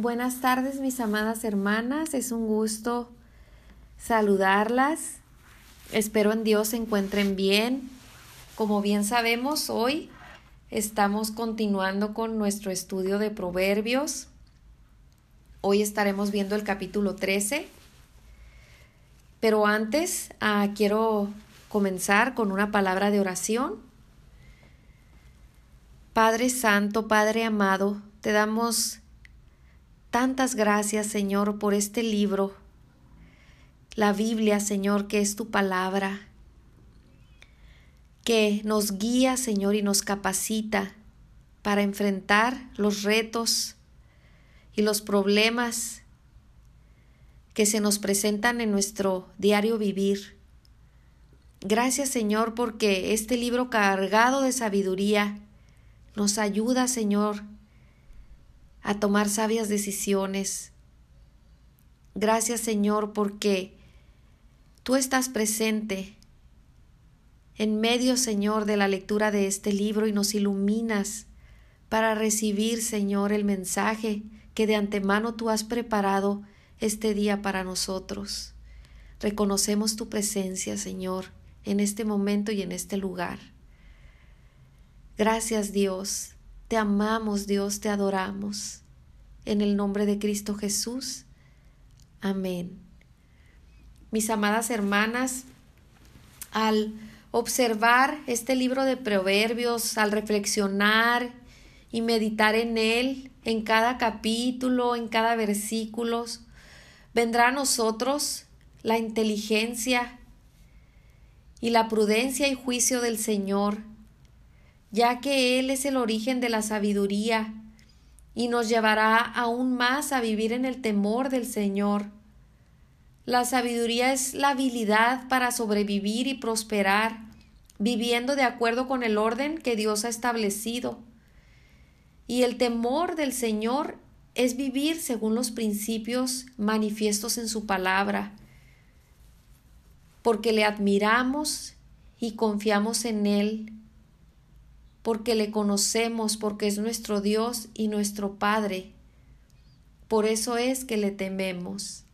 Buenas tardes mis amadas hermanas, es un gusto saludarlas. Espero en Dios se encuentren bien. Como bien sabemos, hoy estamos continuando con nuestro estudio de Proverbios. Hoy estaremos viendo el capítulo 13. Pero antes ah, quiero comenzar con una palabra de oración. Padre Santo, Padre amado, te damos Tantas gracias, Señor, por este libro, la Biblia, Señor, que es tu palabra, que nos guía, Señor, y nos capacita para enfrentar los retos y los problemas que se nos presentan en nuestro diario vivir. Gracias, Señor, porque este libro cargado de sabiduría nos ayuda, Señor, a tomar sabias decisiones. Gracias Señor porque tú estás presente en medio Señor de la lectura de este libro y nos iluminas para recibir Señor el mensaje que de antemano tú has preparado este día para nosotros. Reconocemos tu presencia Señor en este momento y en este lugar. Gracias Dios te amamos, Dios, te adoramos. En el nombre de Cristo Jesús. Amén. Mis amadas hermanas, al observar este libro de proverbios, al reflexionar y meditar en él, en cada capítulo, en cada versículo, vendrá a nosotros la inteligencia y la prudencia y juicio del Señor ya que Él es el origen de la sabiduría y nos llevará aún más a vivir en el temor del Señor. La sabiduría es la habilidad para sobrevivir y prosperar, viviendo de acuerdo con el orden que Dios ha establecido. Y el temor del Señor es vivir según los principios manifiestos en su palabra, porque le admiramos y confiamos en Él porque le conocemos, porque es nuestro Dios y nuestro Padre. Por eso es que le tememos.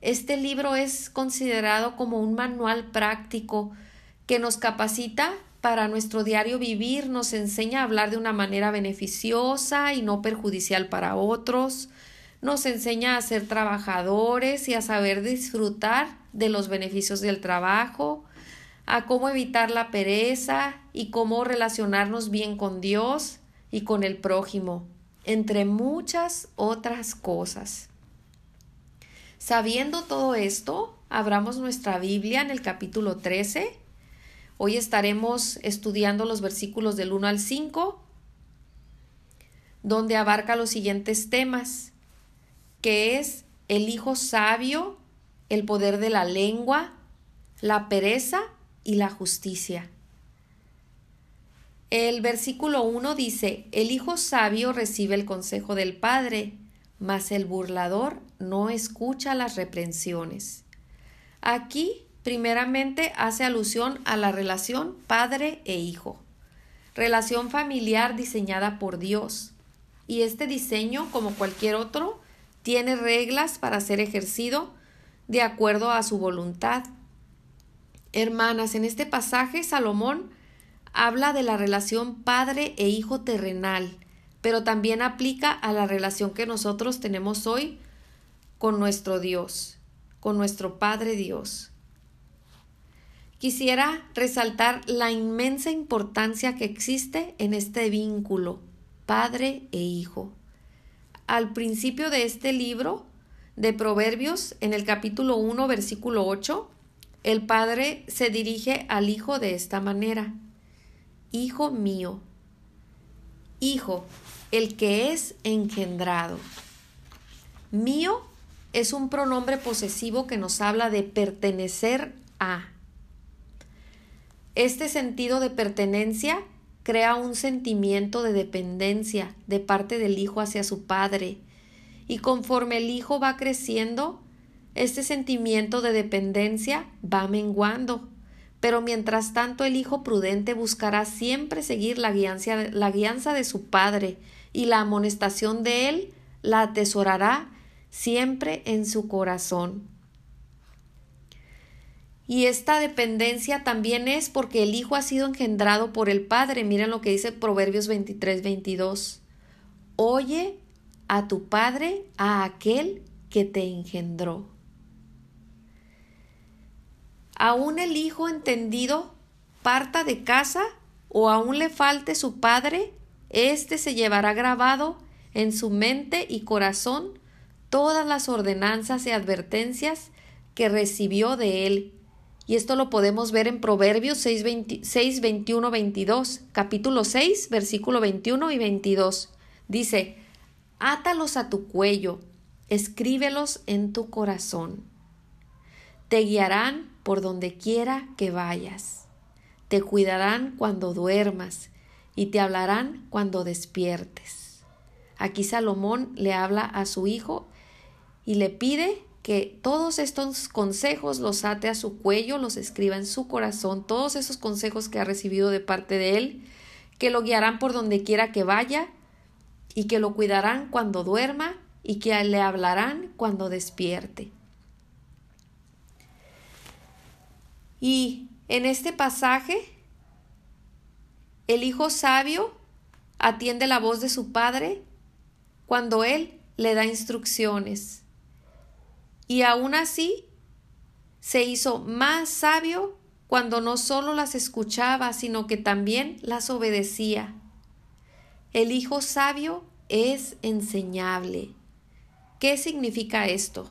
Este libro es considerado como un manual práctico que nos capacita para nuestro diario vivir, nos enseña a hablar de una manera beneficiosa y no perjudicial para otros, nos enseña a ser trabajadores y a saber disfrutar de los beneficios del trabajo, a cómo evitar la pereza y cómo relacionarnos bien con Dios y con el prójimo, entre muchas otras cosas. Sabiendo todo esto, abramos nuestra Biblia en el capítulo 13. Hoy estaremos estudiando los versículos del 1 al 5, donde abarca los siguientes temas, que es el hijo sabio, el poder de la lengua, la pereza y la justicia. El versículo 1 dice, El hijo sabio recibe el consejo del padre, mas el burlador no escucha las reprensiones. Aquí, primeramente, hace alusión a la relación padre e hijo, relación familiar diseñada por Dios. Y este diseño, como cualquier otro, tiene reglas para ser ejercido de acuerdo a su voluntad. Hermanas, en este pasaje Salomón habla de la relación padre e hijo terrenal, pero también aplica a la relación que nosotros tenemos hoy con nuestro Dios, con nuestro Padre Dios. Quisiera resaltar la inmensa importancia que existe en este vínculo, padre e hijo. Al principio de este libro de Proverbios, en el capítulo 1, versículo 8, el padre se dirige al hijo de esta manera. Hijo mío. Hijo, el que es engendrado. Mío es un pronombre posesivo que nos habla de pertenecer a. Este sentido de pertenencia crea un sentimiento de dependencia de parte del hijo hacia su padre, y conforme el hijo va creciendo, este sentimiento de dependencia va menguando, pero mientras tanto el hijo prudente buscará siempre seguir la guianza, la guianza de su padre y la amonestación de él la atesorará siempre en su corazón. Y esta dependencia también es porque el Hijo ha sido engendrado por el Padre. Miren lo que dice Proverbios 23, 22. Oye a tu Padre, a aquel que te engendró. Aún el Hijo entendido parta de casa o aún le falte su Padre, éste se llevará grabado en su mente y corazón todas las ordenanzas y advertencias que recibió de él. Y esto lo podemos ver en Proverbios 6, 21, 22, capítulo 6, versículo 21 y 22. Dice, átalos a tu cuello, escríbelos en tu corazón. Te guiarán por donde quiera que vayas. Te cuidarán cuando duermas y te hablarán cuando despiertes. Aquí Salomón le habla a su hijo y le pide que todos estos consejos los ate a su cuello, los escriba en su corazón, todos esos consejos que ha recibido de parte de él, que lo guiarán por donde quiera que vaya y que lo cuidarán cuando duerma y que le hablarán cuando despierte. Y en este pasaje, el hijo sabio atiende la voz de su padre cuando él le da instrucciones y aún así se hizo más sabio cuando no solo las escuchaba, sino que también las obedecía. El hijo sabio es enseñable. ¿Qué significa esto?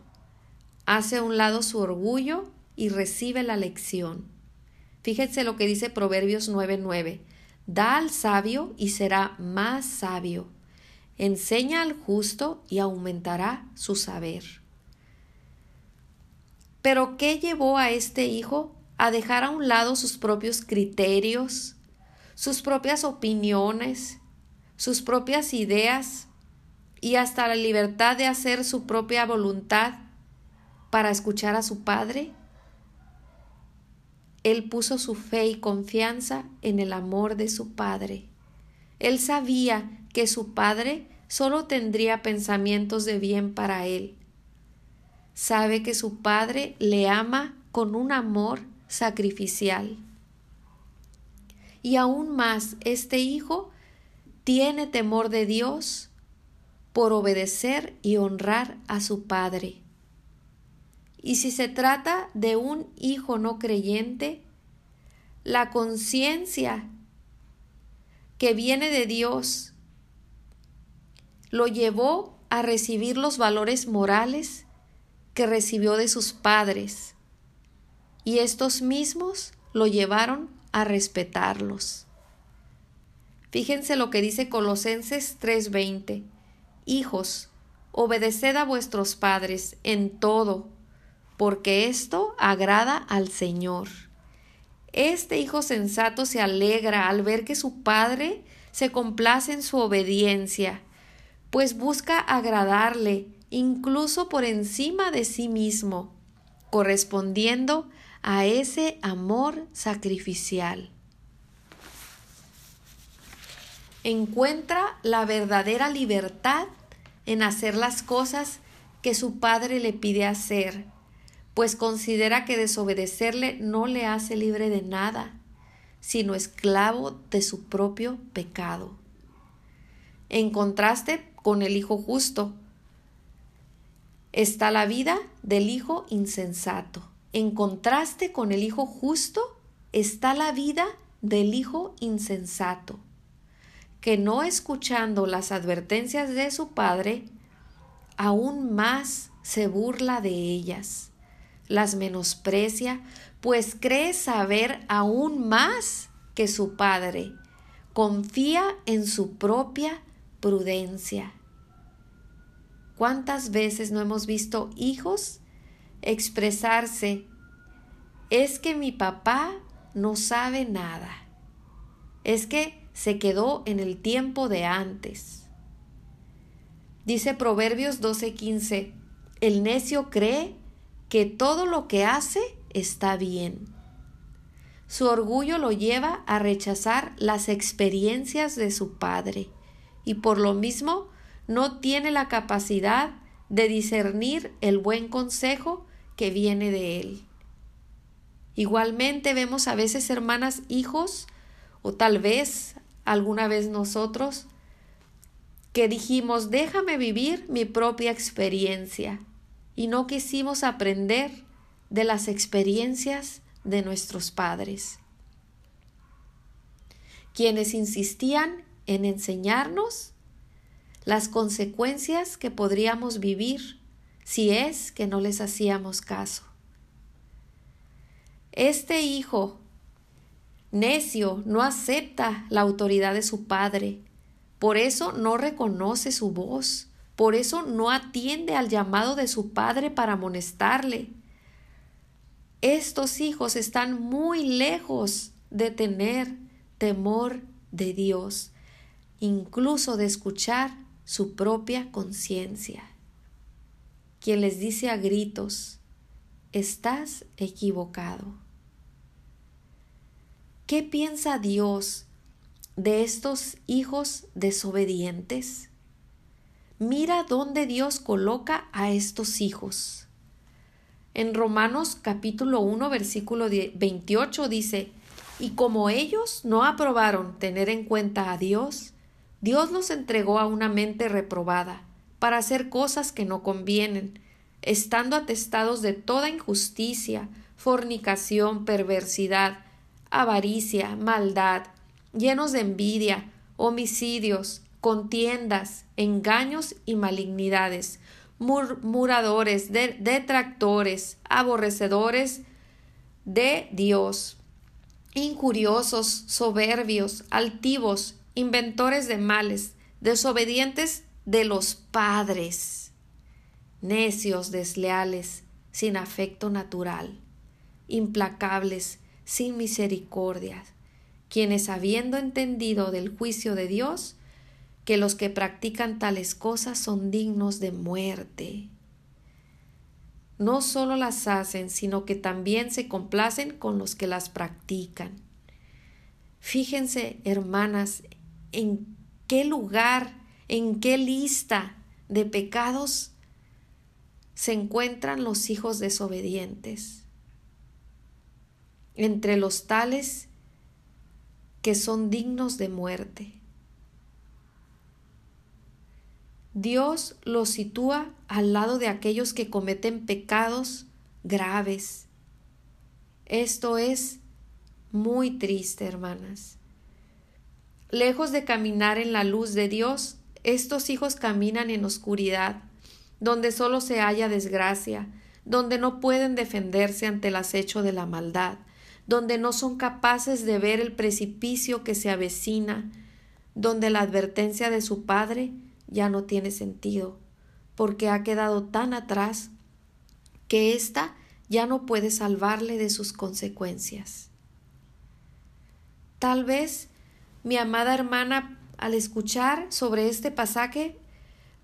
Hace a un lado su orgullo y recibe la lección. Fíjense lo que dice Proverbios 9:9. Da al sabio y será más sabio. Enseña al justo y aumentará su saber. Pero ¿qué llevó a este hijo a dejar a un lado sus propios criterios, sus propias opiniones, sus propias ideas y hasta la libertad de hacer su propia voluntad para escuchar a su padre? Él puso su fe y confianza en el amor de su padre. Él sabía que su padre solo tendría pensamientos de bien para él sabe que su padre le ama con un amor sacrificial. Y aún más, este hijo tiene temor de Dios por obedecer y honrar a su padre. Y si se trata de un hijo no creyente, la conciencia que viene de Dios lo llevó a recibir los valores morales que recibió de sus padres, y estos mismos lo llevaron a respetarlos. Fíjense lo que dice Colosenses 3:20. Hijos, obedeced a vuestros padres en todo, porque esto agrada al Señor. Este hijo sensato se alegra al ver que su padre se complace en su obediencia, pues busca agradarle incluso por encima de sí mismo, correspondiendo a ese amor sacrificial. Encuentra la verdadera libertad en hacer las cosas que su padre le pide hacer, pues considera que desobedecerle no le hace libre de nada, sino esclavo de su propio pecado. En contraste con el Hijo justo, está la vida del hijo insensato. En contraste con el hijo justo está la vida del hijo insensato, que no escuchando las advertencias de su padre, aún más se burla de ellas, las menosprecia, pues cree saber aún más que su padre, confía en su propia prudencia ¿Cuántas veces no hemos visto hijos expresarse? Es que mi papá no sabe nada. Es que se quedó en el tiempo de antes. Dice Proverbios 12:15, el necio cree que todo lo que hace está bien. Su orgullo lo lleva a rechazar las experiencias de su padre y por lo mismo no tiene la capacidad de discernir el buen consejo que viene de él. Igualmente vemos a veces hermanas hijos, o tal vez alguna vez nosotros, que dijimos déjame vivir mi propia experiencia y no quisimos aprender de las experiencias de nuestros padres, quienes insistían en enseñarnos las consecuencias que podríamos vivir si es que no les hacíamos caso. Este hijo necio no acepta la autoridad de su padre, por eso no reconoce su voz, por eso no atiende al llamado de su padre para amonestarle. Estos hijos están muy lejos de tener temor de Dios, incluso de escuchar su propia conciencia, quien les dice a gritos, estás equivocado. ¿Qué piensa Dios de estos hijos desobedientes? Mira dónde Dios coloca a estos hijos. En Romanos capítulo 1 versículo 28 dice, y como ellos no aprobaron tener en cuenta a Dios, Dios los entregó a una mente reprobada para hacer cosas que no convienen, estando atestados de toda injusticia, fornicación, perversidad, avaricia, maldad, llenos de envidia, homicidios, contiendas, engaños y malignidades, murmuradores, detractores, aborrecedores de Dios, injuriosos, soberbios, altivos, inventores de males, desobedientes de los padres, necios, desleales, sin afecto natural, implacables, sin misericordia, quienes habiendo entendido del juicio de Dios, que los que practican tales cosas son dignos de muerte. No solo las hacen, sino que también se complacen con los que las practican. Fíjense, hermanas, en qué lugar, en qué lista de pecados se encuentran los hijos desobedientes entre los tales que son dignos de muerte. Dios los sitúa al lado de aquellos que cometen pecados graves. Esto es muy triste, hermanas. Lejos de caminar en la luz de Dios, estos hijos caminan en oscuridad, donde solo se halla desgracia, donde no pueden defenderse ante el acecho de la maldad, donde no son capaces de ver el precipicio que se avecina, donde la advertencia de su padre ya no tiene sentido, porque ha quedado tan atrás que ésta ya no puede salvarle de sus consecuencias. Tal vez mi amada hermana, al escuchar sobre este pasaje,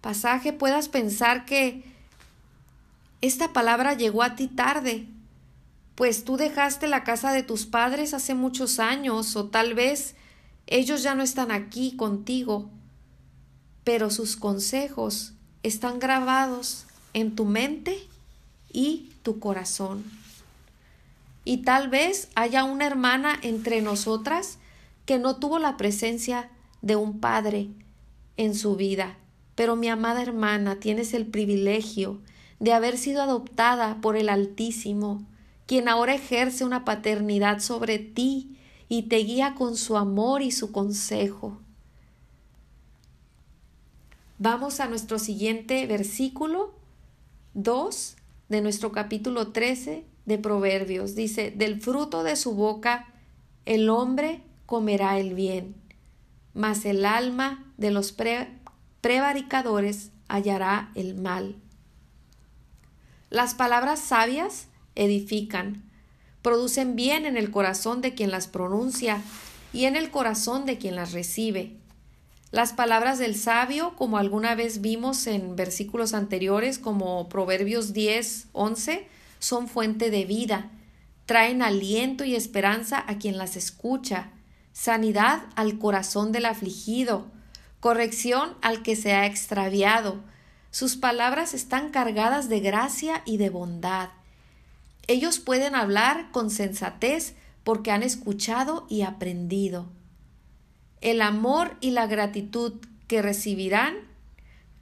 pasaje puedas pensar que esta palabra llegó a ti tarde, pues tú dejaste la casa de tus padres hace muchos años o tal vez ellos ya no están aquí contigo, pero sus consejos están grabados en tu mente y tu corazón. Y tal vez haya una hermana entre nosotras que no tuvo la presencia de un padre en su vida, pero mi amada hermana, tienes el privilegio de haber sido adoptada por el Altísimo, quien ahora ejerce una paternidad sobre ti y te guía con su amor y su consejo. Vamos a nuestro siguiente versículo 2 de nuestro capítulo 13 de Proverbios. Dice, del fruto de su boca el hombre comerá el bien, mas el alma de los prevaricadores hallará el mal. Las palabras sabias edifican, producen bien en el corazón de quien las pronuncia y en el corazón de quien las recibe. Las palabras del sabio, como alguna vez vimos en versículos anteriores, como Proverbios 10, 11, son fuente de vida, traen aliento y esperanza a quien las escucha, sanidad al corazón del afligido, corrección al que se ha extraviado. Sus palabras están cargadas de gracia y de bondad. Ellos pueden hablar con sensatez porque han escuchado y aprendido. El amor y la gratitud que recibirán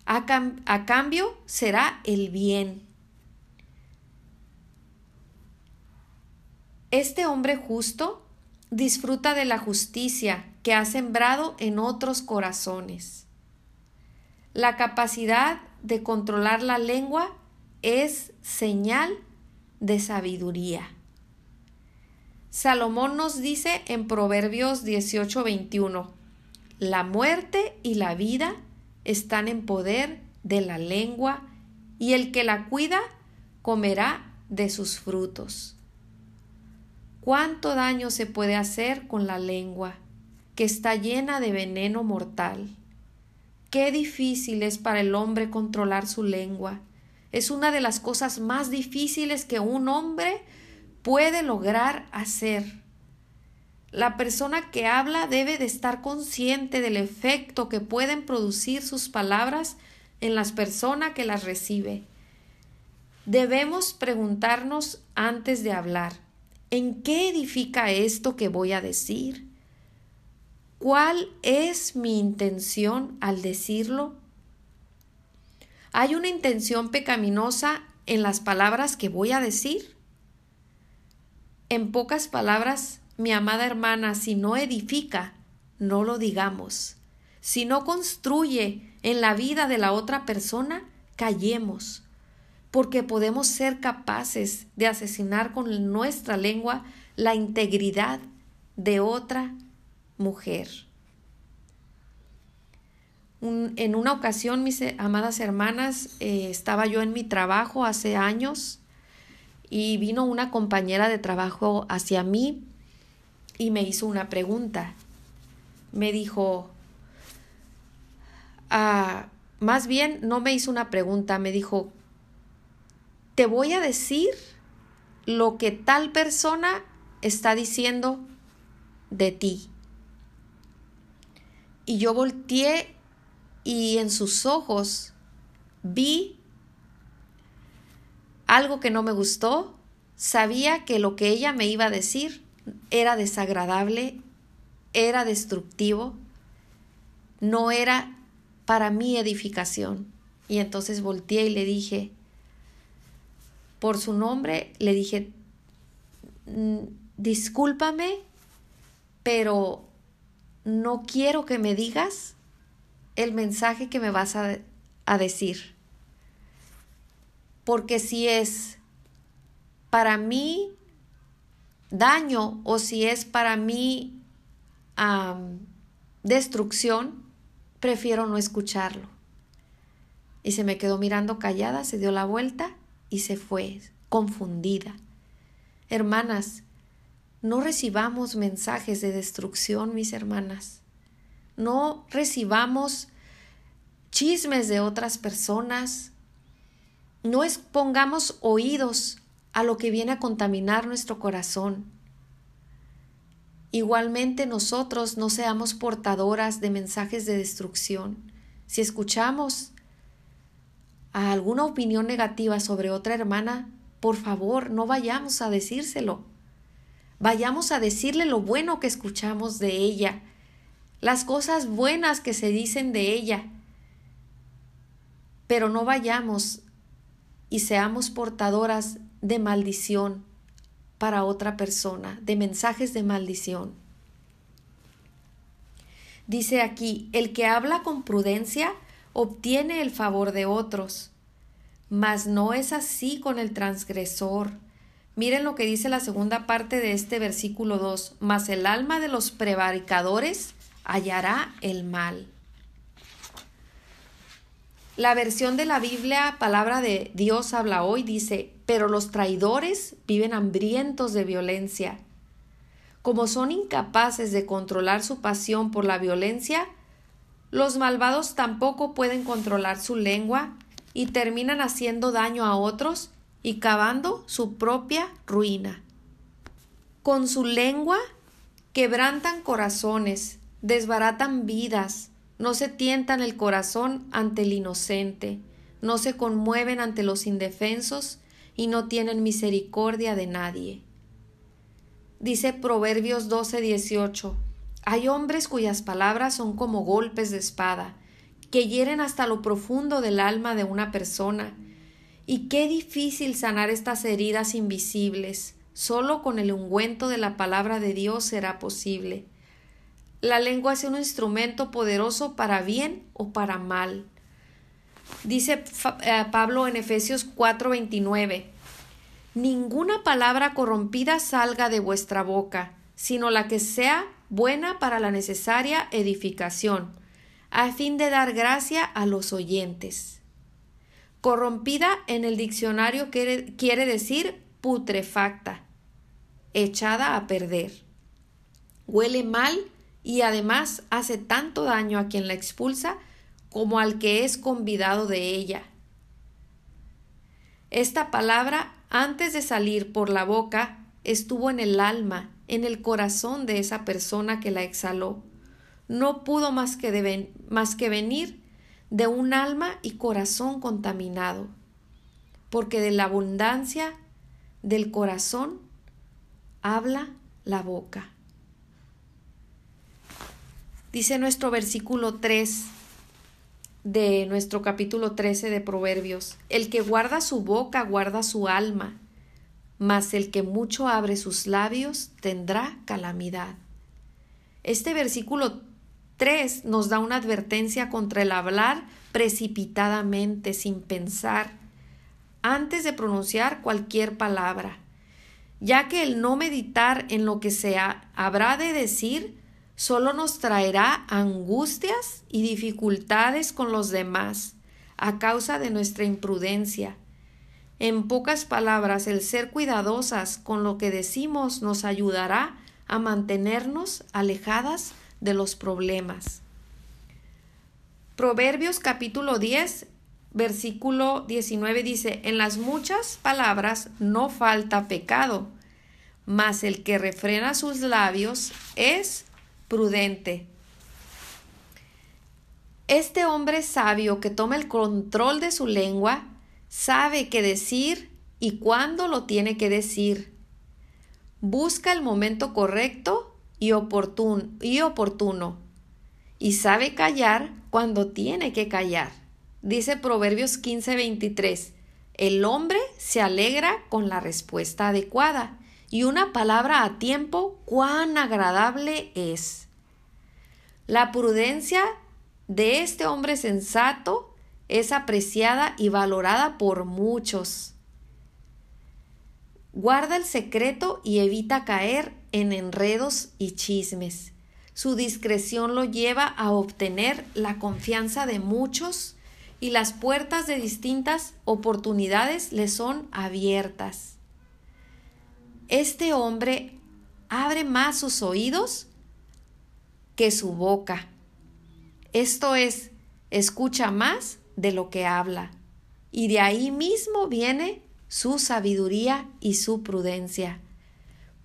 a, cambio será el bien. Este hombre justo disfruta de la justicia que ha sembrado en otros corazones. La capacidad de controlar la lengua es señal de sabiduría. Salomón nos dice en Proverbios 18:21, la muerte y la vida están en poder de la lengua, y el que la cuida comerá de sus frutos. ¿Cuánto daño se puede hacer con la lengua, que está llena de veneno mortal? Qué difícil es para el hombre controlar su lengua. Es una de las cosas más difíciles que un hombre puede lograr hacer. La persona que habla debe de estar consciente del efecto que pueden producir sus palabras en las personas que las recibe. Debemos preguntarnos antes de hablar, ¿En qué edifica esto que voy a decir? ¿Cuál es mi intención al decirlo? ¿Hay una intención pecaminosa en las palabras que voy a decir? En pocas palabras, mi amada hermana, si no edifica, no lo digamos. Si no construye en la vida de la otra persona, callemos porque podemos ser capaces de asesinar con nuestra lengua la integridad de otra mujer. en una ocasión, mis amadas hermanas, eh, estaba yo en mi trabajo hace años y vino una compañera de trabajo hacia mí y me hizo una pregunta. Me dijo, ah, más bien no me hizo una pregunta, me dijo, te voy a decir lo que tal persona está diciendo de ti. Y yo volteé y en sus ojos vi algo que no me gustó. Sabía que lo que ella me iba a decir era desagradable, era destructivo, no era para mi edificación. Y entonces volteé y le dije, por su nombre, le dije, mm, discúlpame, pero no quiero que me digas el mensaje que me vas a, decir. Porque si es para mí daño o si es para mí destrucción, prefiero no escucharlo. Y se me quedó mirando callada, se dio la vuelta y se fue, confundida. Hermanas, no recibamos mensajes de destrucción, mis hermanas. No recibamos chismes de otras personas. No expongamos oídos a lo que viene a contaminar nuestro corazón. Igualmente nosotros no seamos portadoras de mensajes de destrucción. Si escuchamos a alguna opinión negativa sobre otra hermana, por favor, no vayamos a decírselo. Vayamos a decirle lo bueno que escuchamos de ella, las cosas buenas que se dicen de ella. Pero no vayamos y seamos portadoras de maldición para otra persona, de mensajes de maldición. Dice aquí, el que habla con prudencia obtiene el favor de otros. Mas no es así con el transgresor. Miren lo que dice la segunda parte de este versículo 2. Mas el alma de los prevaricadores hallará el mal. La versión de la Biblia, palabra de Dios habla hoy, dice, pero los traidores viven hambrientos de violencia. Como son incapaces de controlar su pasión por la violencia, los malvados tampoco pueden controlar su lengua y terminan haciendo daño a otros y cavando su propia ruina. Con su lengua quebrantan corazones, desbaratan vidas, no se tientan el corazón ante el inocente, no se conmueven ante los indefensos y no tienen misericordia de nadie. Dice Proverbios 12:18, hay hombres cuyas palabras son como golpes de espada, que hieren hasta lo profundo del alma de una persona, y qué difícil sanar estas heridas invisibles. Solo con el ungüento de la palabra de Dios será posible. La lengua es un instrumento poderoso para bien o para mal. Dice eh, Pablo en Efesios 4:29, Ninguna palabra corrompida salga de vuestra boca, sino la que sea buena para la necesaria edificación, a fin de dar gracia a los oyentes. Corrompida en el diccionario quiere, quiere decir putrefacta, echada a perder. Huele mal y además hace tanto daño a quien la expulsa como al que es convidado de ella. Esta palabra, antes de salir por la boca, estuvo en el alma, en el corazón de esa persona que la exhaló. No pudo más que, más que venir de un alma y corazón contaminado, porque de la abundancia del corazón habla la boca. Dice nuestro versículo 3 de nuestro capítulo 13 de Proverbios, el que guarda su boca guarda su alma, mas el que mucho abre sus labios tendrá calamidad. Este versículo 3 nos da una advertencia contra el hablar precipitadamente, sin pensar, antes de pronunciar cualquier palabra, ya que el no meditar en lo que se habrá de decir solo nos traerá angustias y dificultades con los demás a causa de nuestra imprudencia. En pocas palabras, el ser cuidadosas con lo que decimos nos ayudará a mantenernos alejadas de los problemas. Proverbios capítulo 10, versículo 19 dice, En las muchas palabras no falta pecado, mas el que refrena sus labios es prudente. Este hombre sabio que toma el control de su lengua sabe qué decir y cuándo lo tiene que decir. Busca el momento correcto y, oportuno, y oportuno y sabe callar cuando tiene que callar. Dice Proverbios 15:23, el hombre se alegra con la respuesta adecuada y una palabra a tiempo cuán agradable es. La prudencia de este hombre sensato es apreciada y valorada por muchos. Guarda el secreto y evita caer en enredos y chismes. Su discreción lo lleva a obtener la confianza de muchos y las puertas de distintas oportunidades le son abiertas. Este hombre abre más sus oídos que su boca. Esto es, escucha más de lo que habla, y de ahí mismo viene su sabiduría y su prudencia.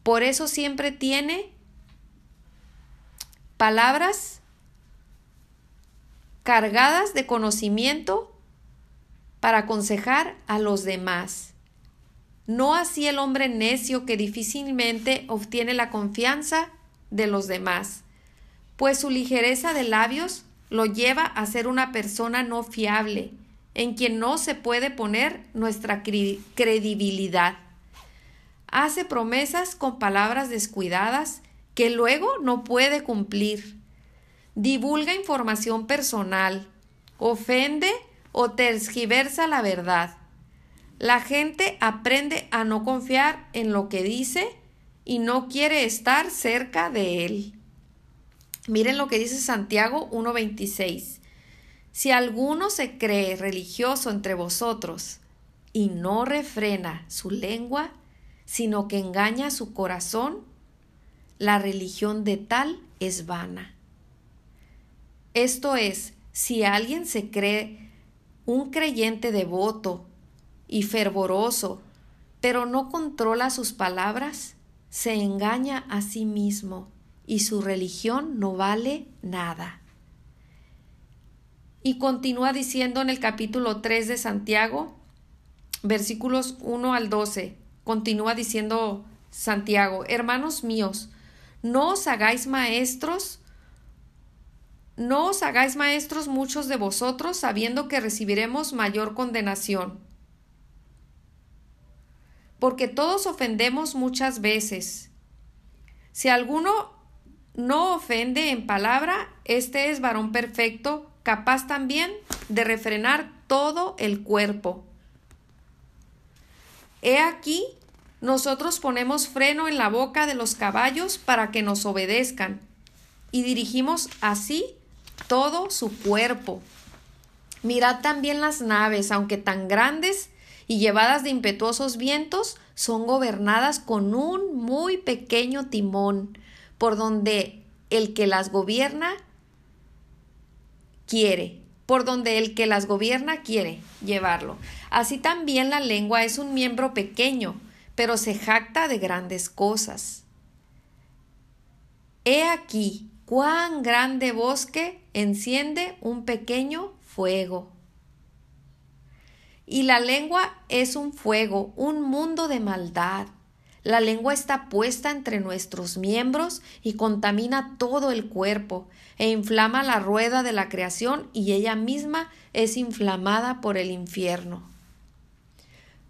Por eso siempre tiene palabras cargadas de conocimiento para aconsejar a los demás no así el hombre necio que difícilmente obtiene la confianza de los demás, pues su ligereza de labios lo lleva a ser una persona no fiable, en quien no se puede poner nuestra credibilidad. Hace promesas con palabras descuidadas que luego no puede cumplir. Divulga información personal, ofende o tergiversa la verdad la gente aprende a no confiar en lo que dice y no quiere estar cerca de él. Miren lo que dice Santiago 1.26. Si alguno se cree religioso entre vosotros y no refrena su lengua, sino que engaña su corazón, la religión de tal es vana. Esto es, si alguien se cree un creyente devoto y fervoroso, pero no controla sus palabras, se engaña a sí mismo y su religión no vale nada. Y continúa diciendo en el capítulo 3 de Santiago, versículos 1 al 12, continúa diciendo Santiago, hermanos míos, no os hagáis maestros, no os hagáis maestros muchos de vosotros, sabiendo que recibiremos mayor condenación. Porque todos ofendemos muchas veces. Si alguno no ofende en palabra, este es varón perfecto, capaz también de refrenar todo el cuerpo. He aquí, nosotros ponemos freno en la boca de los caballos para que nos obedezcan, y dirigimos así todo su cuerpo. Mirad también las naves, aunque tan grandes y llevadas de impetuosos vientos, son gobernadas con un muy pequeño timón, por donde el que las gobierna quiere, por donde el que las gobierna quiere llevarlo. Así también la lengua es un miembro pequeño, pero se jacta de grandes cosas. He aquí cuán grande bosque enciende un pequeño fuego. Y la lengua es un fuego, un mundo de maldad. La lengua está puesta entre nuestros miembros y contamina todo el cuerpo, e inflama la rueda de la creación y ella misma es inflamada por el infierno.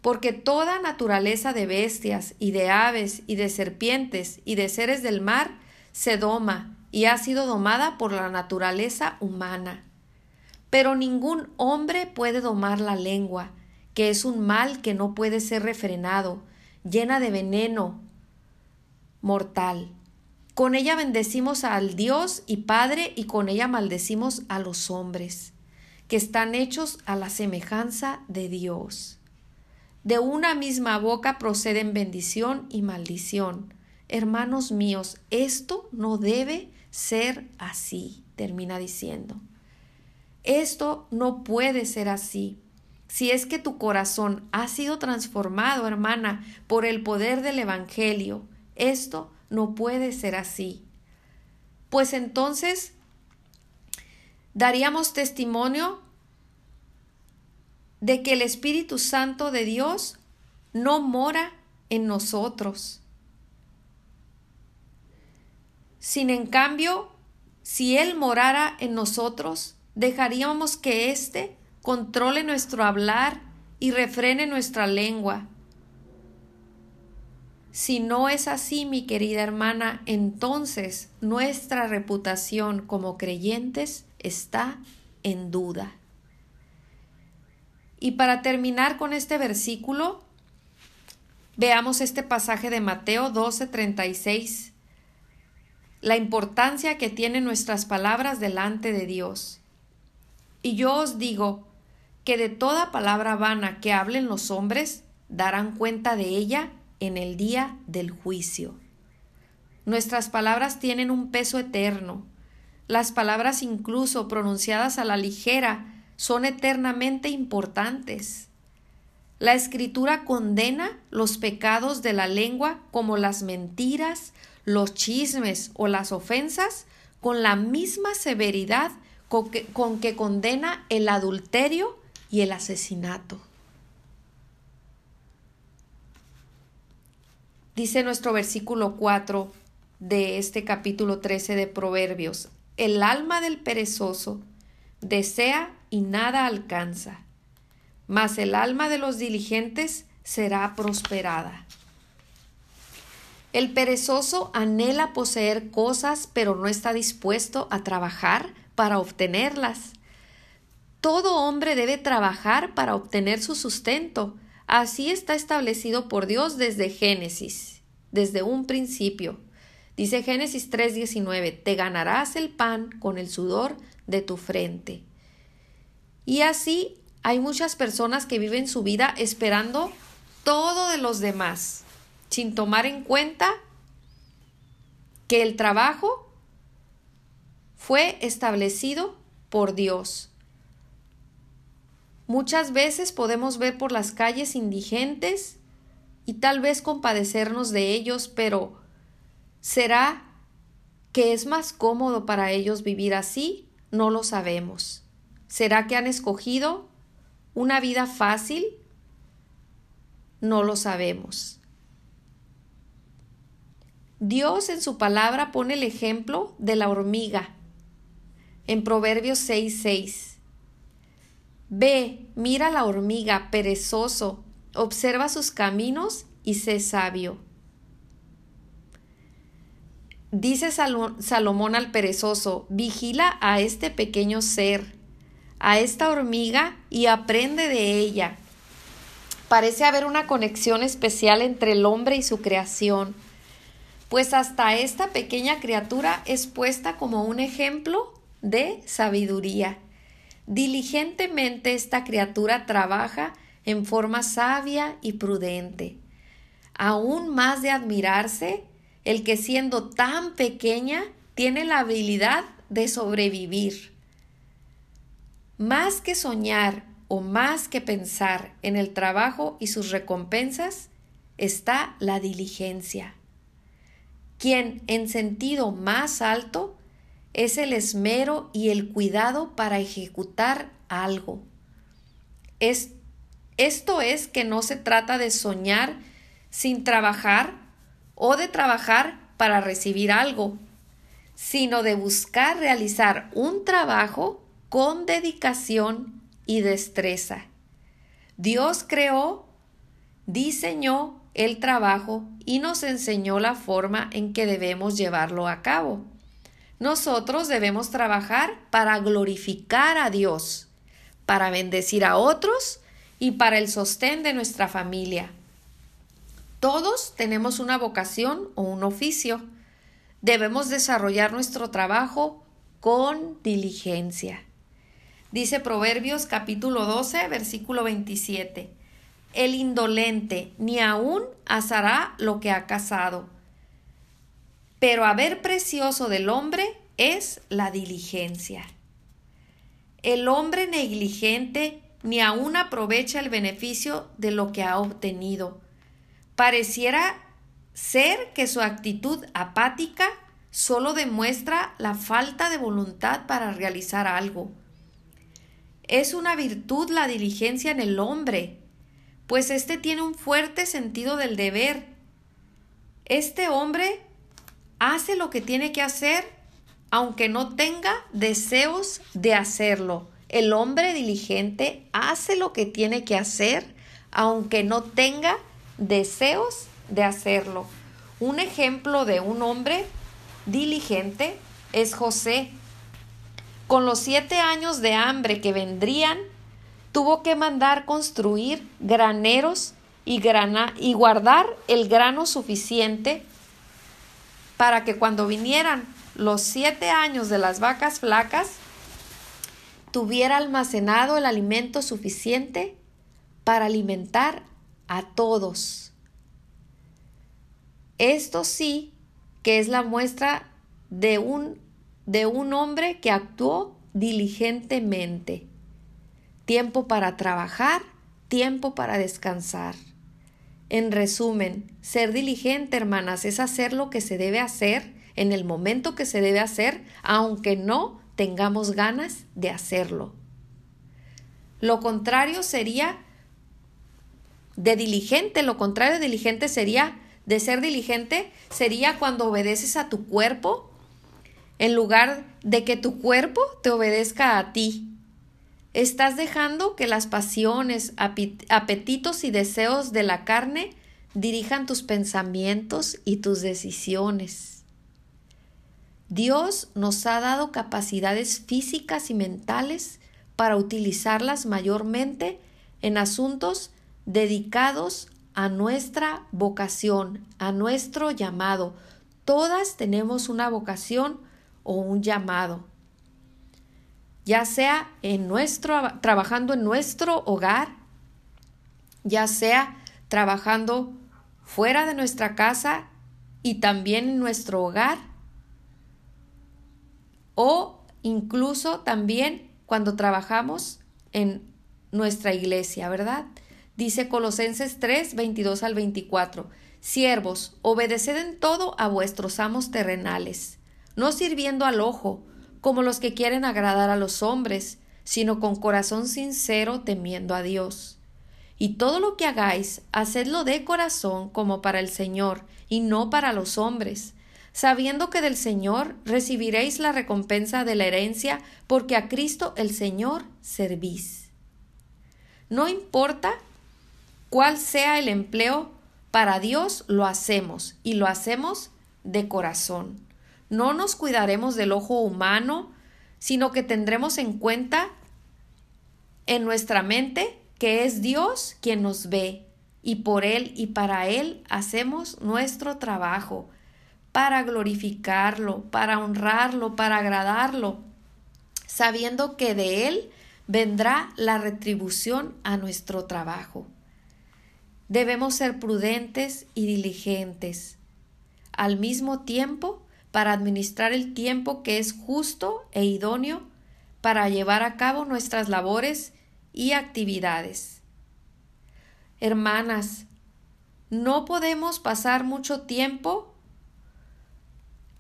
Porque toda naturaleza de bestias y de aves y de serpientes y de seres del mar se doma y ha sido domada por la naturaleza humana. Pero ningún hombre puede domar la lengua, que es un mal que no puede ser refrenado, llena de veneno mortal. Con ella bendecimos al Dios y Padre y con ella maldecimos a los hombres, que están hechos a la semejanza de Dios. De una misma boca proceden bendición y maldición. Hermanos míos, esto no debe ser así, termina diciendo. Esto no puede ser así. Si es que tu corazón ha sido transformado, hermana, por el poder del Evangelio, esto no puede ser así. Pues entonces daríamos testimonio de que el Espíritu Santo de Dios no mora en nosotros. Sin en cambio, si Él morara en nosotros, dejaríamos que éste controle nuestro hablar y refrene nuestra lengua. Si no es así, mi querida hermana, entonces nuestra reputación como creyentes está en duda. Y para terminar con este versículo, veamos este pasaje de Mateo 12, 36 la importancia que tienen nuestras palabras delante de Dios. Y yo os digo que de toda palabra vana que hablen los hombres, darán cuenta de ella en el día del juicio. Nuestras palabras tienen un peso eterno. Las palabras incluso pronunciadas a la ligera son eternamente importantes. La escritura condena los pecados de la lengua como las mentiras, los chismes o las ofensas con la misma severidad con que, condena el adulterio y el asesinato. Dice nuestro versículo 4 de este capítulo 13 de Proverbios, el alma del perezoso desea y nada alcanza, mas el alma de los diligentes será prosperada. El perezoso anhela poseer cosas, pero no está dispuesto a trabajar para obtenerlas. Todo hombre debe trabajar para obtener su sustento. Así está establecido por Dios desde Génesis, desde un principio. Dice Génesis 3:19, te ganarás el pan con el sudor de tu frente. Y así hay muchas personas que viven su vida esperando todo de los demás sin tomar en cuenta que el trabajo fue establecido por Dios. Muchas veces podemos ver por las calles indigentes y tal vez compadecernos de ellos, pero ¿será que es más cómodo para ellos vivir así? No lo sabemos. ¿Será que han escogido una vida fácil? No lo sabemos. Dios en su palabra pone el ejemplo de la hormiga en Proverbios 6:6. Ve, mira la hormiga, perezoso, observa sus caminos y sé sabio. Dice Salomón al perezoso, vigila a este pequeño ser, a esta hormiga y aprende de ella. Parece haber una conexión especial entre el hombre y su creación, pues hasta esta pequeña criatura es puesta como un ejemplo de sabiduría. Diligentemente esta criatura trabaja en forma sabia y prudente. Aún más de admirarse, el que siendo tan pequeña tiene la habilidad de sobrevivir. Más que soñar o más que pensar en el trabajo y sus recompensas, está la diligencia. Quien en sentido más alto es el esmero y el cuidado para ejecutar algo. Es, esto es que no se trata de soñar sin trabajar o de trabajar para recibir algo, sino de buscar realizar un trabajo con dedicación y destreza. Dios creó, diseñó el trabajo y nos enseñó la forma en que debemos llevarlo a cabo. Nosotros debemos trabajar para glorificar a Dios, para bendecir a otros y para el sostén de nuestra familia. Todos tenemos una vocación o un oficio. Debemos desarrollar nuestro trabajo con diligencia. Dice Proverbios capítulo 12, versículo 27. El indolente ni aún asará lo que ha cazado pero haber precioso del hombre es la diligencia. El hombre negligente ni aún aprovecha el beneficio de lo que ha obtenido. Pareciera ser que su actitud apática solo demuestra la falta de voluntad para realizar algo. Es una virtud la diligencia en el hombre, pues éste tiene un fuerte sentido del deber. Este hombre hace lo que tiene que hacer aunque no tenga deseos de hacerlo. El hombre diligente hace lo que tiene que hacer aunque no tenga deseos de hacerlo. Un ejemplo de un hombre diligente es José. Con los siete años de hambre que vendrían, tuvo que mandar construir graneros y, guardar el grano suficiente para que cuando vinieran los siete años de las vacas flacas, tuviera almacenado el alimento suficiente para alimentar a todos. Esto sí que es la muestra de un, de un hombre que actuó diligentemente. Tiempo para trabajar, tiempo para descansar. En resumen, ser diligente, hermanas, es hacer lo que se debe hacer en el momento que se debe hacer, aunque no tengamos ganas de hacerlo. Lo contrario sería de diligente, lo contrario de diligente sería de ser diligente, sería cuando obedeces a tu cuerpo en lugar de que tu cuerpo te obedezca a ti. Estás dejando que las pasiones, apetitos y deseos de la carne dirijan tus pensamientos y tus decisiones. Dios nos ha dado capacidades físicas y mentales para utilizarlas mayormente en asuntos dedicados a nuestra vocación, a nuestro llamado. Todas tenemos una vocación o un llamado ya sea en nuestro, trabajando en nuestro hogar, ya sea trabajando fuera de nuestra casa y también en nuestro hogar, o incluso también cuando trabajamos en nuestra iglesia, ¿verdad? Dice Colosenses 3, 22 al 24, Siervos, obedeced en todo a vuestros amos terrenales, no sirviendo al ojo, como los que quieren agradar a los hombres, sino con corazón sincero temiendo a Dios. Y todo lo que hagáis, hacedlo de corazón como para el Señor, y no para los hombres, sabiendo que del Señor recibiréis la recompensa de la herencia, porque a Cristo el Señor servís. No importa cuál sea el empleo, para Dios lo hacemos, y lo hacemos de corazón. No nos cuidaremos del ojo humano, sino que tendremos en cuenta en nuestra mente que es Dios quien nos ve y por Él y para Él hacemos nuestro trabajo, para glorificarlo, para honrarlo, para agradarlo, sabiendo que de Él vendrá la retribución a nuestro trabajo. Debemos ser prudentes y diligentes. Al mismo tiempo, para administrar el tiempo que es justo e idóneo para llevar a cabo nuestras labores y actividades. Hermanas, no podemos pasar mucho tiempo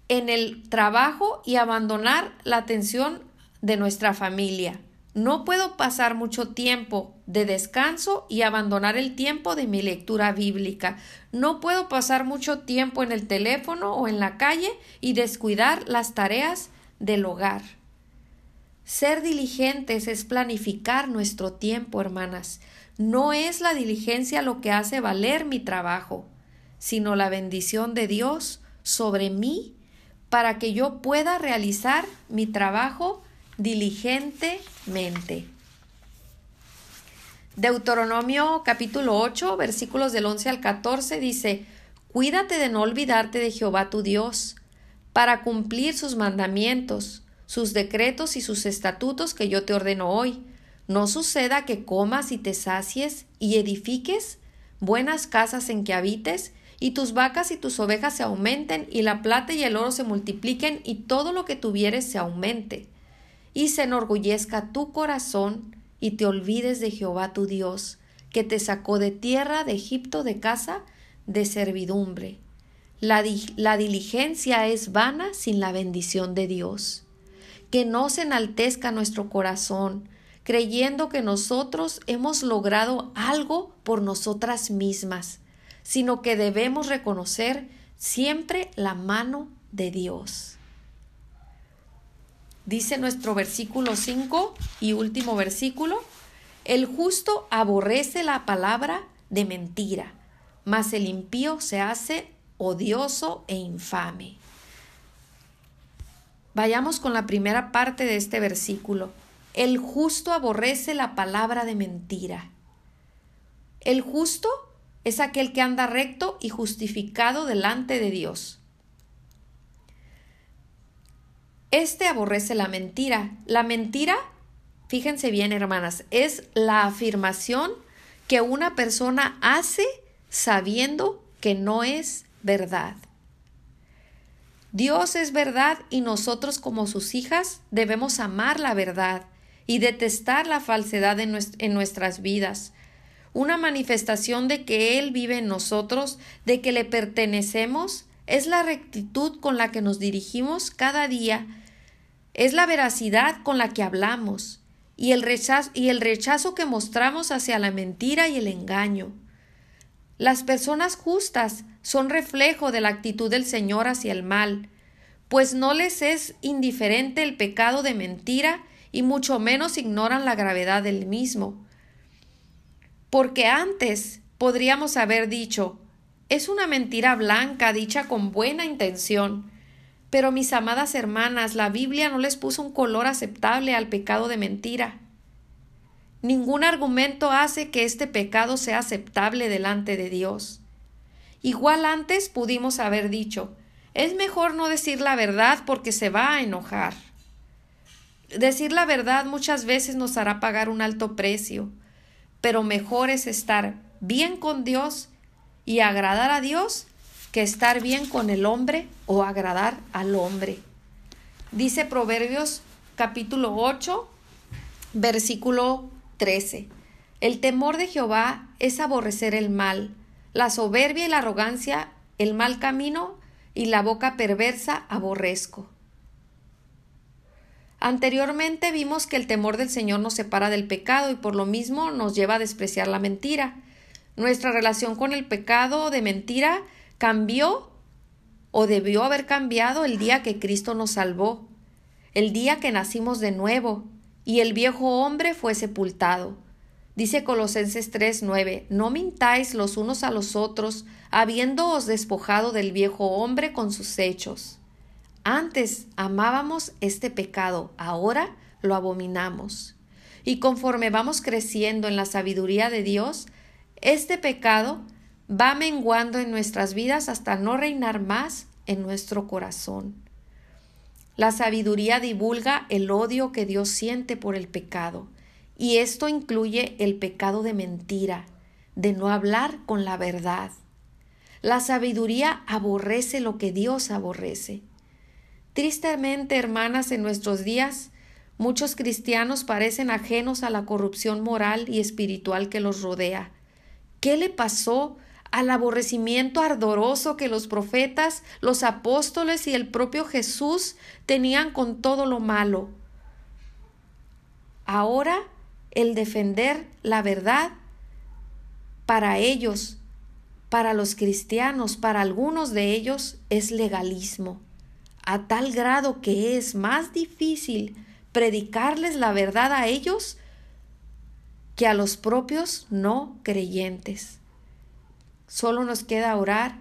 en el trabajo y abandonar la atención de nuestra familia. No puedo pasar mucho tiempo de descanso y abandonar el tiempo de mi lectura bíblica. No puedo pasar mucho tiempo en el teléfono o en la calle y descuidar las tareas del hogar. Ser diligentes es planificar nuestro tiempo, hermanas. No es la diligencia lo que hace valer mi trabajo, sino la bendición de Dios sobre mí para que yo pueda realizar mi trabajo diligentemente. Deuteronomio capítulo 8 versículos del 11 al 14 dice, Cuídate de no olvidarte de Jehová tu Dios, para cumplir sus mandamientos, sus decretos y sus estatutos que yo te ordeno hoy. No suceda que comas y te sacies y edifiques buenas casas en que habites, y tus vacas y tus ovejas se aumenten, y la plata y el oro se multipliquen, y todo lo que tuvieres se aumente y se enorgullezca tu corazón y te olvides de Jehová tu Dios, que te sacó de tierra de Egipto de casa de servidumbre. La, la diligencia es vana sin la bendición de Dios. Que no se enaltezca nuestro corazón, creyendo que nosotros hemos logrado algo por nosotras mismas, sino que debemos reconocer siempre la mano de Dios. Dice nuestro versículo 5 y último versículo, el justo aborrece la palabra de mentira, mas el impío se hace odioso e infame. Vayamos con la primera parte de este versículo. El justo aborrece la palabra de mentira. El justo es aquel que anda recto y justificado delante de Dios. Este aborrece la mentira. La mentira, fíjense bien hermanas, es la afirmación que una persona hace sabiendo que no es verdad. Dios es verdad y nosotros como sus hijas debemos amar la verdad y detestar la falsedad en, nuestras vidas. Una manifestación de que Él vive en nosotros, de que le pertenecemos, es la rectitud con la que nos dirigimos cada día, es la veracidad con la que hablamos y el, rechazo, y el rechazo que mostramos hacia la mentira y el engaño. Las personas justas son reflejo de la actitud del Señor hacia el mal, pues no les es indiferente el pecado de mentira y mucho menos ignoran la gravedad del mismo. Porque antes podríamos haber dicho es una mentira blanca dicha con buena intención. Pero mis amadas hermanas, la Biblia no les puso un color aceptable al pecado de mentira. Ningún argumento hace que este pecado sea aceptable delante de Dios. Igual antes pudimos haber dicho, es mejor no decir la verdad porque se va a enojar. Decir la verdad muchas veces nos hará pagar un alto precio, pero mejor es estar bien con Dios y agradar a Dios que estar bien con el hombre o agradar al hombre. Dice Proverbios capítulo 8, versículo 13. El temor de Jehová es aborrecer el mal, la soberbia y la arrogancia, el mal camino y la boca perversa aborrezco. Anteriormente vimos que el temor del Señor nos separa del pecado y por lo mismo nos lleva a despreciar la mentira. Nuestra relación con el pecado de mentira cambió o debió haber cambiado el día que Cristo nos salvó, el día que nacimos de nuevo y el viejo hombre fue sepultado. Dice Colosenses 3:9, no mintáis los unos a los otros, habiéndoos despojado del viejo hombre con sus hechos. Antes amábamos este pecado, ahora lo abominamos. Y conforme vamos creciendo en la sabiduría de Dios, este pecado va menguando en nuestras vidas hasta no reinar más en nuestro corazón. La sabiduría divulga el odio que Dios siente por el pecado y esto incluye el pecado de mentira, de no hablar con la verdad. La sabiduría aborrece lo que Dios aborrece. Tristemente, hermanas, en nuestros días, muchos cristianos parecen ajenos a la corrupción moral y espiritual que los rodea. ¿Qué le pasó al aborrecimiento ardoroso que los profetas, los apóstoles y el propio Jesús tenían con todo lo malo? Ahora el defender la verdad para ellos, para los cristianos, para algunos de ellos es legalismo, a tal grado que es más difícil predicarles la verdad a ellos que a los propios no creyentes. Solo nos queda orar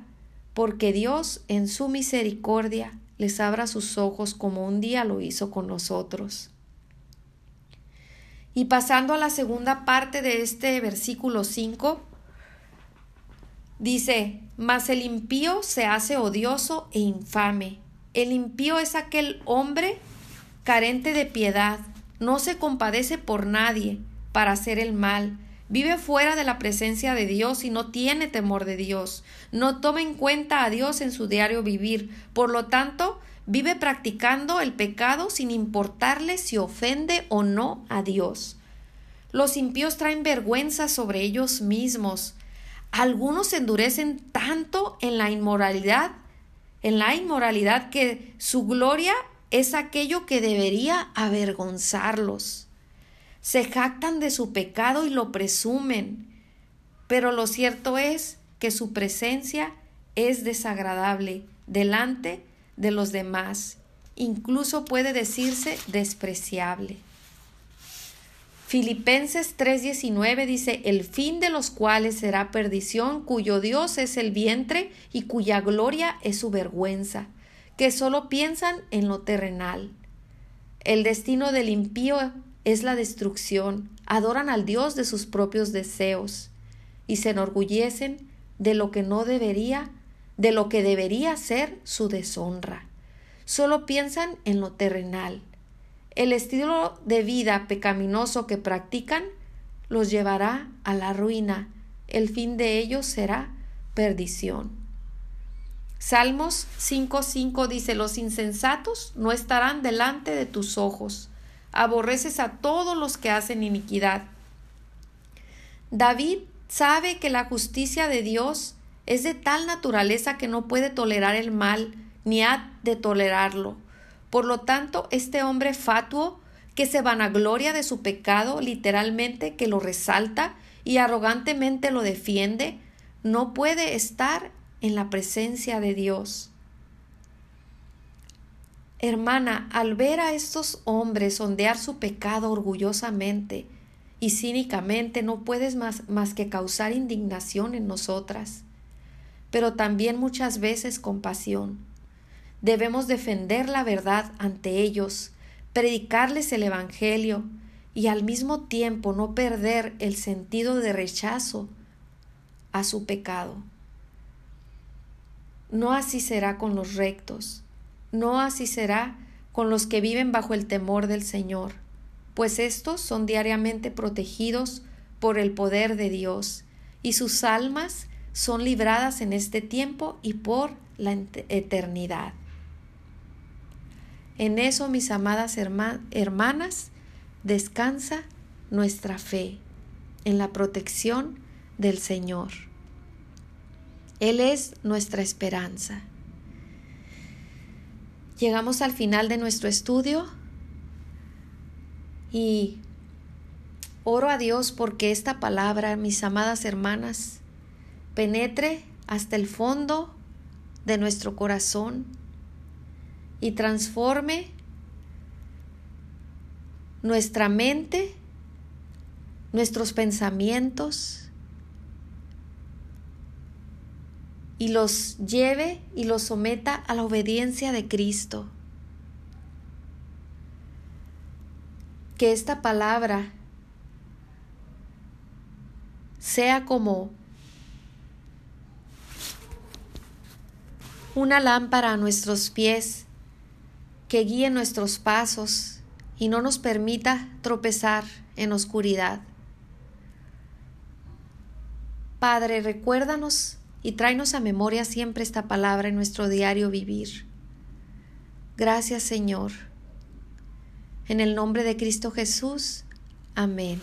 porque Dios en su misericordia les abra sus ojos como un día lo hizo con nosotros. Y pasando a la segunda parte de este versículo 5, dice, mas el impío se hace odioso e infame. El impío es aquel hombre carente de piedad, no se compadece por nadie para hacer el mal, vive fuera de la presencia de Dios y no tiene temor de Dios, no toma en cuenta a Dios en su diario vivir, por lo tanto, Vive practicando el pecado sin importarle si ofende o no a Dios. Los impíos traen vergüenza sobre ellos mismos. Algunos se endurecen tanto en la inmoralidad, en la inmoralidad que su gloria es aquello que debería avergonzarlos. Se jactan de su pecado y lo presumen, pero lo cierto es que su presencia es desagradable delante de los demás, incluso puede decirse despreciable. Filipenses 3:19 dice, el fin de los cuales será perdición, cuyo Dios es el vientre y cuya gloria es su vergüenza, que solo piensan en lo terrenal. El destino del impío es la destrucción, adoran al Dios de sus propios deseos y se enorgullecen de lo que no debería de lo que debería ser su deshonra. Solo piensan en lo terrenal. El estilo de vida pecaminoso que practican los llevará a la ruina. El fin de ellos será perdición. Salmos 5:5 dice, los insensatos no estarán delante de tus ojos. Aborreces a todos los que hacen iniquidad. David sabe que la justicia de Dios es de tal naturaleza que no puede tolerar el mal, ni ha de tolerarlo. Por lo tanto, este hombre fatuo, que se vanagloria de su pecado, literalmente que lo resalta y arrogantemente lo defiende, no puede estar en la presencia de Dios. Hermana, al ver a estos hombres ondear su pecado orgullosamente y cínicamente, no puedes más, más que causar indignación en nosotras pero también muchas veces compasión. Debemos defender la verdad ante ellos, predicarles el Evangelio y al mismo tiempo no perder el sentido de rechazo a su pecado. No así será con los rectos, no así será con los que viven bajo el temor del Señor, pues estos son diariamente protegidos por el poder de Dios, y sus almas son libradas en este tiempo y por la eternidad. En eso, mis amadas hermanas, descansa nuestra fe, en la protección del Señor. Él es nuestra esperanza. Llegamos al final de nuestro estudio. Y oro a Dios porque esta palabra, mis amadas hermanas, penetre hasta el fondo de nuestro corazón y transforme nuestra mente, nuestros pensamientos y los lleve y los someta a la obediencia de Cristo. Que esta palabra sea como una lámpara a nuestros pies que guíe nuestros pasos y no nos permita tropezar en oscuridad. Padre, recuérdanos y tráenos a memoria siempre esta palabra en nuestro diario vivir. Gracias Señor. En el nombre de Cristo Jesús. Amén.